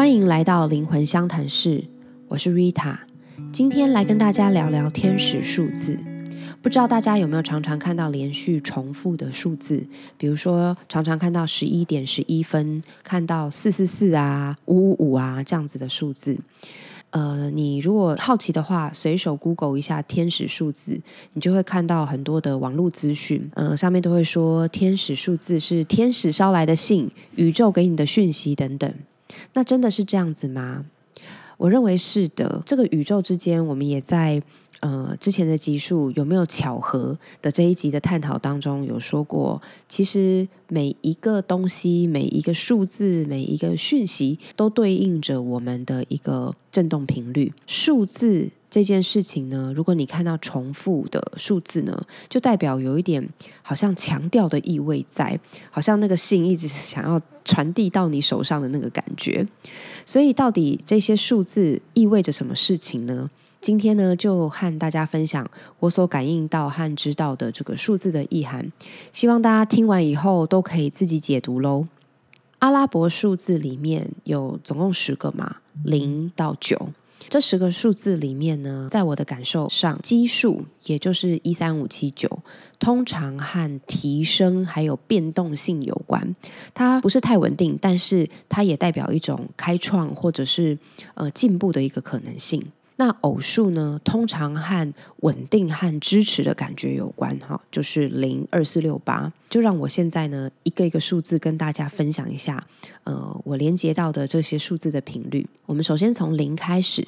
欢迎来到灵魂相谈室，我是 Rita，今天来跟大家聊聊天使数字。不知道大家有没有常常看到连续重复的数字，比如说常常看到十一点十一分，看到四四四啊、五五五啊这样子的数字。呃，你如果好奇的话，随手 Google 一下天使数字，你就会看到很多的网络资讯。呃，上面都会说天使数字是天使捎来的信，宇宙给你的讯息等等。那真的是这样子吗？我认为是的。这个宇宙之间，我们也在呃之前的集数有没有巧合的这一集的探讨当中有说过，其实每一个东西、每一个数字、每一个讯息，都对应着我们的一个震动频率。数字。这件事情呢，如果你看到重复的数字呢，就代表有一点好像强调的意味在，好像那个信一直想要传递到你手上的那个感觉。所以，到底这些数字意味着什么事情呢？今天呢，就和大家分享我所感应到和知道的这个数字的意涵。希望大家听完以后都可以自己解读喽。阿拉伯数字里面有总共十个嘛，零到九。这十个数字里面呢，在我的感受上，奇数也就是一三五七九，通常和提升还有变动性有关。它不是太稳定，但是它也代表一种开创或者是呃进步的一个可能性。那偶数呢，通常和稳定和支持的感觉有关，哈，就是零二四六八。就让我现在呢，一个一个数字跟大家分享一下，呃，我连接到的这些数字的频率。我们首先从零开始，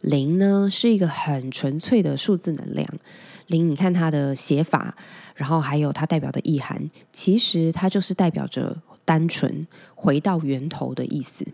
零呢是一个很纯粹的数字能量。零，你看它的写法，然后还有它代表的意涵，其实它就是代表着单纯回到源头的意思。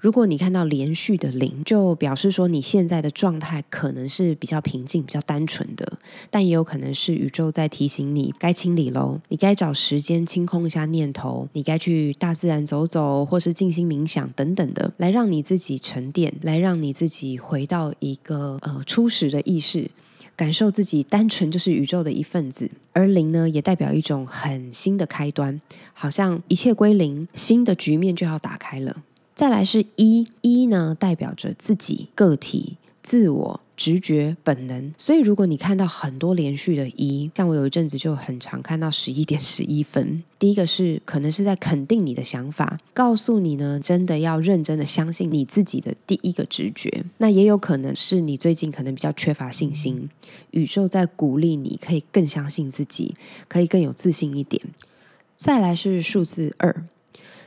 如果你看到连续的零，就表示说你现在的状态可能是比较平静、比较单纯的，但也有可能是宇宙在提醒你该清理喽，你该找时间清空一下念头，你该去大自然走走，或是静心冥想等等的，来让你自己沉淀，来让你自己回到一个呃初始的意识，感受自己单纯就是宇宙的一份子。而零呢，也代表一种很新的开端，好像一切归零，新的局面就要打开了。再来是一一呢，代表着自己个体、自我、直觉、本能。所以，如果你看到很多连续的一，像我有一阵子就很常看到十一点十一分。第一个是可能是在肯定你的想法，告诉你呢，真的要认真的相信你自己的第一个直觉。那也有可能是你最近可能比较缺乏信心，宇宙在鼓励你可以更相信自己，可以更有自信一点。再来是数字二。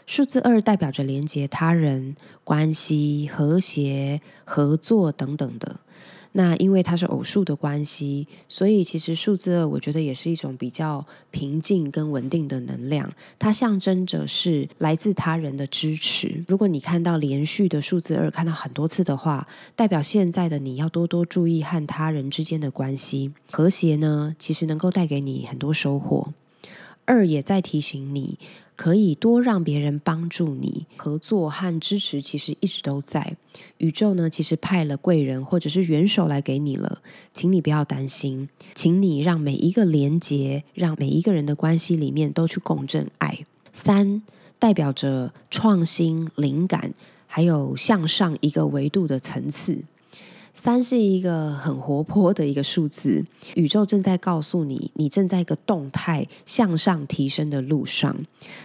数字二代表着连接他人关系、和谐、合作等等的。那因为它是偶数的关系，所以其实数字二我觉得也是一种比较平静跟稳定的能量。它象征着是来自他人的支持。如果你看到连续的数字二看到很多次的话，代表现在的你要多多注意和他人之间的关系。和谐呢，其实能够带给你很多收获。二也在提醒你。可以多让别人帮助你，合作和支持其实一直都在。宇宙呢，其实派了贵人或者是元首来给你了，请你不要担心，请你让每一个连接，让每一个人的关系里面都去共振爱。三代表着创新、灵感，还有向上一个维度的层次。三是一个很活泼的一个数字，宇宙正在告诉你，你正在一个动态向上提升的路上。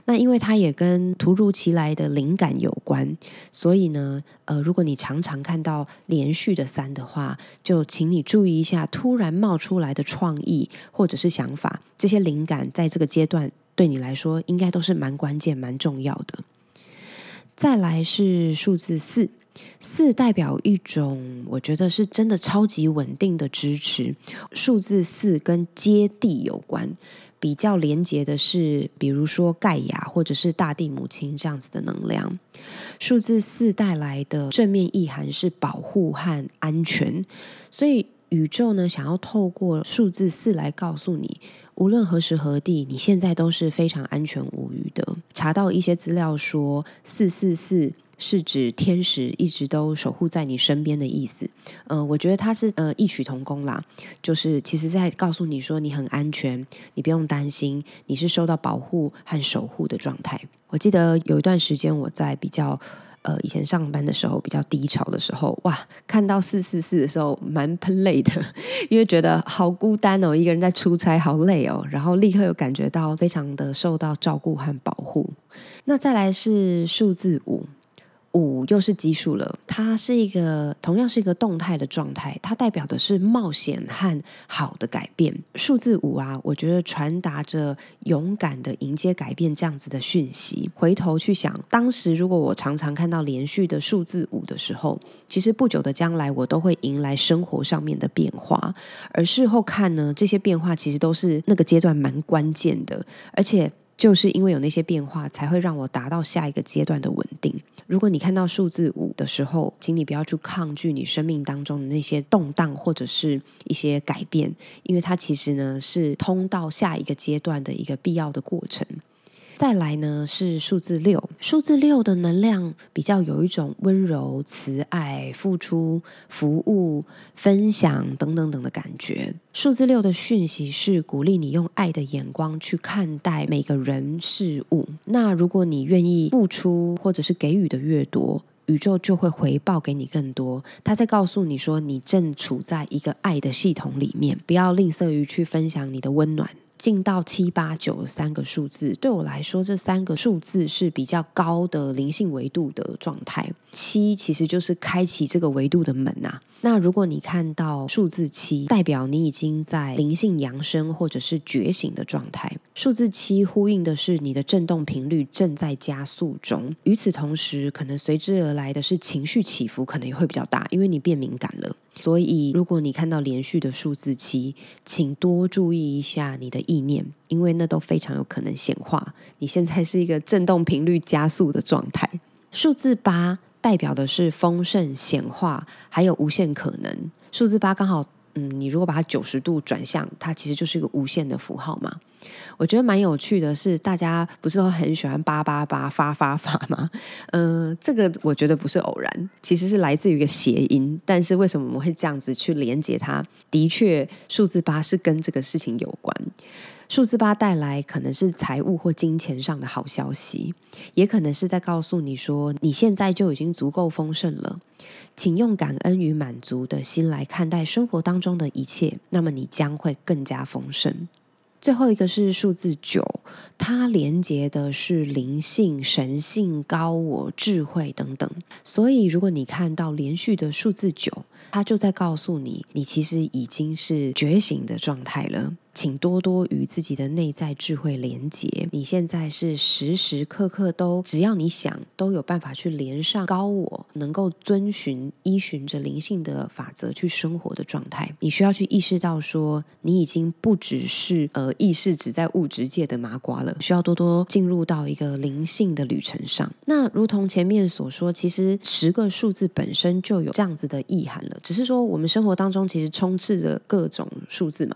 那因为它也跟突如其来的灵感有关，所以呢，呃，如果你常常看到连续的三的话，就请你注意一下突然冒出来的创意或者是想法，这些灵感在这个阶段对你来说应该都是蛮关键、蛮重要的。再来是数字四。四代表一种，我觉得是真的超级稳定的支持。数字四跟接地有关，比较连接的是，比如说盖亚或者是大地母亲这样子的能量。数字四带来的正面意涵是保护和安全，所以宇宙呢想要透过数字四来告诉你，无论何时何地，你现在都是非常安全无虞的。查到一些资料说，四四四。是指天使一直都守护在你身边的意思，呃，我觉得它是呃异曲同工啦，就是其实在告诉你说你很安全，你不用担心，你是受到保护和守护的状态。我记得有一段时间我在比较呃以前上班的时候比较低潮的时候，哇，看到四四四的时候蛮喷泪的，因为觉得好孤单哦，一个人在出差好累哦，然后立刻有感觉到非常的受到照顾和保护。那再来是数字五。五又是奇数了，它是一个同样是一个动态的状态，它代表的是冒险和好的改变。数字五啊，我觉得传达着勇敢的迎接改变这样子的讯息。回头去想，当时如果我常常看到连续的数字五的时候，其实不久的将来我都会迎来生活上面的变化。而事后看呢，这些变化其实都是那个阶段蛮关键的，而且。就是因为有那些变化，才会让我达到下一个阶段的稳定。如果你看到数字五的时候，请你不要去抗拒你生命当中的那些动荡或者是一些改变，因为它其实呢是通到下一个阶段的一个必要的过程。再来呢是数字六，数字六的能量比较有一种温柔、慈爱、付出、服务、分享等等等的感觉。数字六的讯息是鼓励你用爱的眼光去看待每个人事物。那如果你愿意付出或者是给予的越多，宇宙就会回报给你更多。他在告诉你说，你正处在一个爱的系统里面，不要吝啬于去分享你的温暖。进到七八九三个数字，对我来说，这三个数字是比较高的灵性维度的状态。七其实就是开启这个维度的门呐。那如果你看到数字七，代表你已经在灵性扬升或者是觉醒的状态。数字七呼应的是你的振动频率正在加速中。与此同时，可能随之而来的是情绪起伏，可能也会比较大，因为你变敏感了。所以，如果你看到连续的数字七，请多注意一下你的意念，因为那都非常有可能显化。你现在是一个振动频率加速的状态。数字八代表的是丰盛显化，还有无限可能。数字八刚好。嗯，你如果把它九十度转向，它其实就是一个无限的符号嘛。我觉得蛮有趣的是，大家不是都很喜欢八八八发发发吗？嗯，这个我觉得不是偶然，其实是来自于一个谐音。但是为什么我们会这样子去连接它？的确，数字八是跟这个事情有关。数字八带来可能是财务或金钱上的好消息，也可能是在告诉你说，你现在就已经足够丰盛了，请用感恩与满足的心来看待生活当中的一切，那么你将会更加丰盛。最后一个是数字九，它连接的是灵性、神性、高我、智慧等等，所以如果你看到连续的数字九，它就在告诉你，你其实已经是觉醒的状态了。请多多与自己的内在智慧连接。你现在是时时刻刻都，只要你想，都有办法去连上高我，能够遵循依循着灵性的法则去生活的状态。你需要去意识到，说你已经不只是呃意识只在物质界的麻瓜了，需要多多进入到一个灵性的旅程上。那如同前面所说，其实十个数字本身就有这样子的意涵了，只是说我们生活当中其实充斥着各种数字嘛，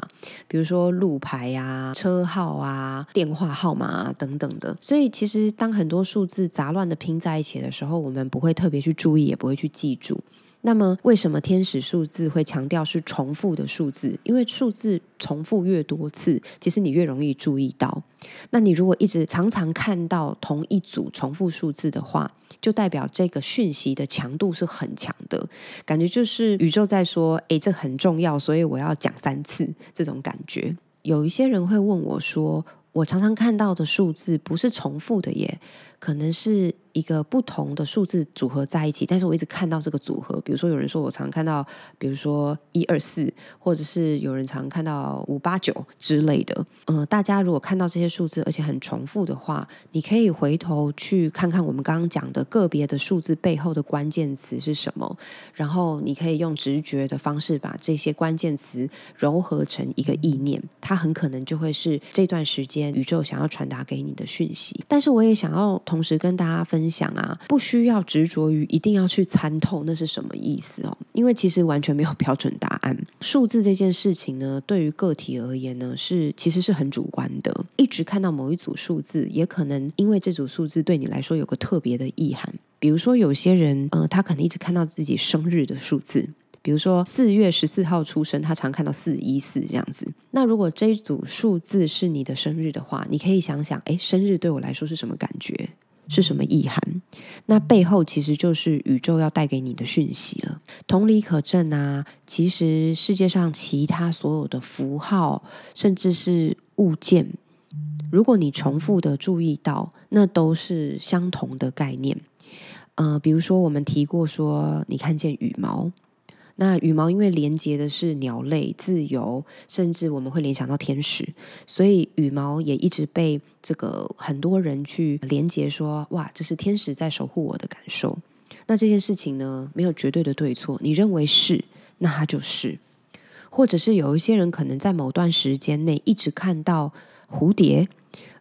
比如说。路牌啊、车号啊、电话号码啊等等的，所以其实当很多数字杂乱的拼在一起的时候，我们不会特别去注意，也不会去记住。那么，为什么天使数字会强调是重复的数字？因为数字重复越多次，其实你越容易注意到。那你如果一直常常看到同一组重复数字的话，就代表这个讯息的强度是很强的，感觉就是宇宙在说：“诶，这很重要，所以我要讲三次。”这种感觉。有一些人会问我说：“我常常看到的数字不是重复的耶，可能是。”一个不同的数字组合在一起，但是我一直看到这个组合。比如说，有人说我常看到，比如说一二四，或者是有人常看到五八九之类的。嗯，大家如果看到这些数字，而且很重复的话，你可以回头去看看我们刚刚讲的个别的数字背后的关键词是什么，然后你可以用直觉的方式把这些关键词糅合成一个意念，它很可能就会是这段时间宇宙想要传达给你的讯息。但是我也想要同时跟大家分。分享啊，不需要执着于一定要去参透那是什么意思哦，因为其实完全没有标准答案。数字这件事情呢，对于个体而言呢，是其实是很主观的。一直看到某一组数字，也可能因为这组数字对你来说有个特别的意涵。比如说，有些人，嗯，他可能一直看到自己生日的数字，比如说四月十四号出生，他常看到四一四这样子。那如果这一组数字是你的生日的话，你可以想想，哎，生日对我来说是什么感觉？是什么意涵？那背后其实就是宇宙要带给你的讯息了。同理可证啊，其实世界上其他所有的符号，甚至是物件，如果你重复的注意到，那都是相同的概念。呃，比如说我们提过说，你看见羽毛。那羽毛因为连接的是鸟类、自由，甚至我们会联想到天使，所以羽毛也一直被这个很多人去连接，说哇，这是天使在守护我的感受。那这件事情呢，没有绝对的对错，你认为是，那它就是；或者是有一些人可能在某段时间内一直看到蝴蝶。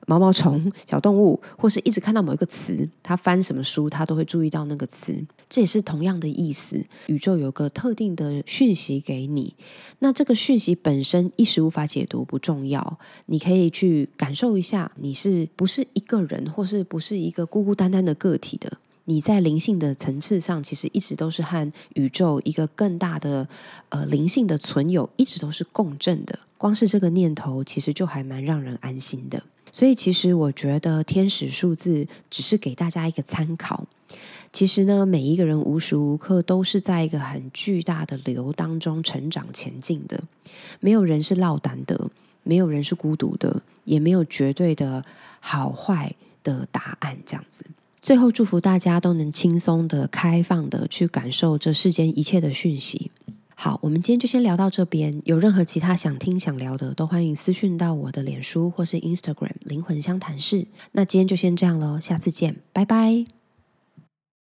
毛毛虫、小动物，或是一直看到某一个词，他翻什么书，他都会注意到那个词。这也是同样的意思。宇宙有个特定的讯息给你，那这个讯息本身一时无法解读不重要，你可以去感受一下，你是不是一个人，或是不是一个孤孤单单的个体的？你在灵性的层次上，其实一直都是和宇宙一个更大的呃灵性的存有，一直都是共振的。光是这个念头，其实就还蛮让人安心的。所以，其实我觉得天使数字只是给大家一个参考。其实呢，每一个人无时无刻都是在一个很巨大的流当中成长前进的。没有人是落单的，没有人是孤独的，也没有绝对的好坏的答案。这样子，最后祝福大家都能轻松的、开放的去感受这世间一切的讯息。好，我们今天就先聊到这边。有任何其他想听、想聊的，都欢迎私讯到我的脸书或是 Instagram“ 灵魂相谈室”。那今天就先这样喽，下次见，拜拜。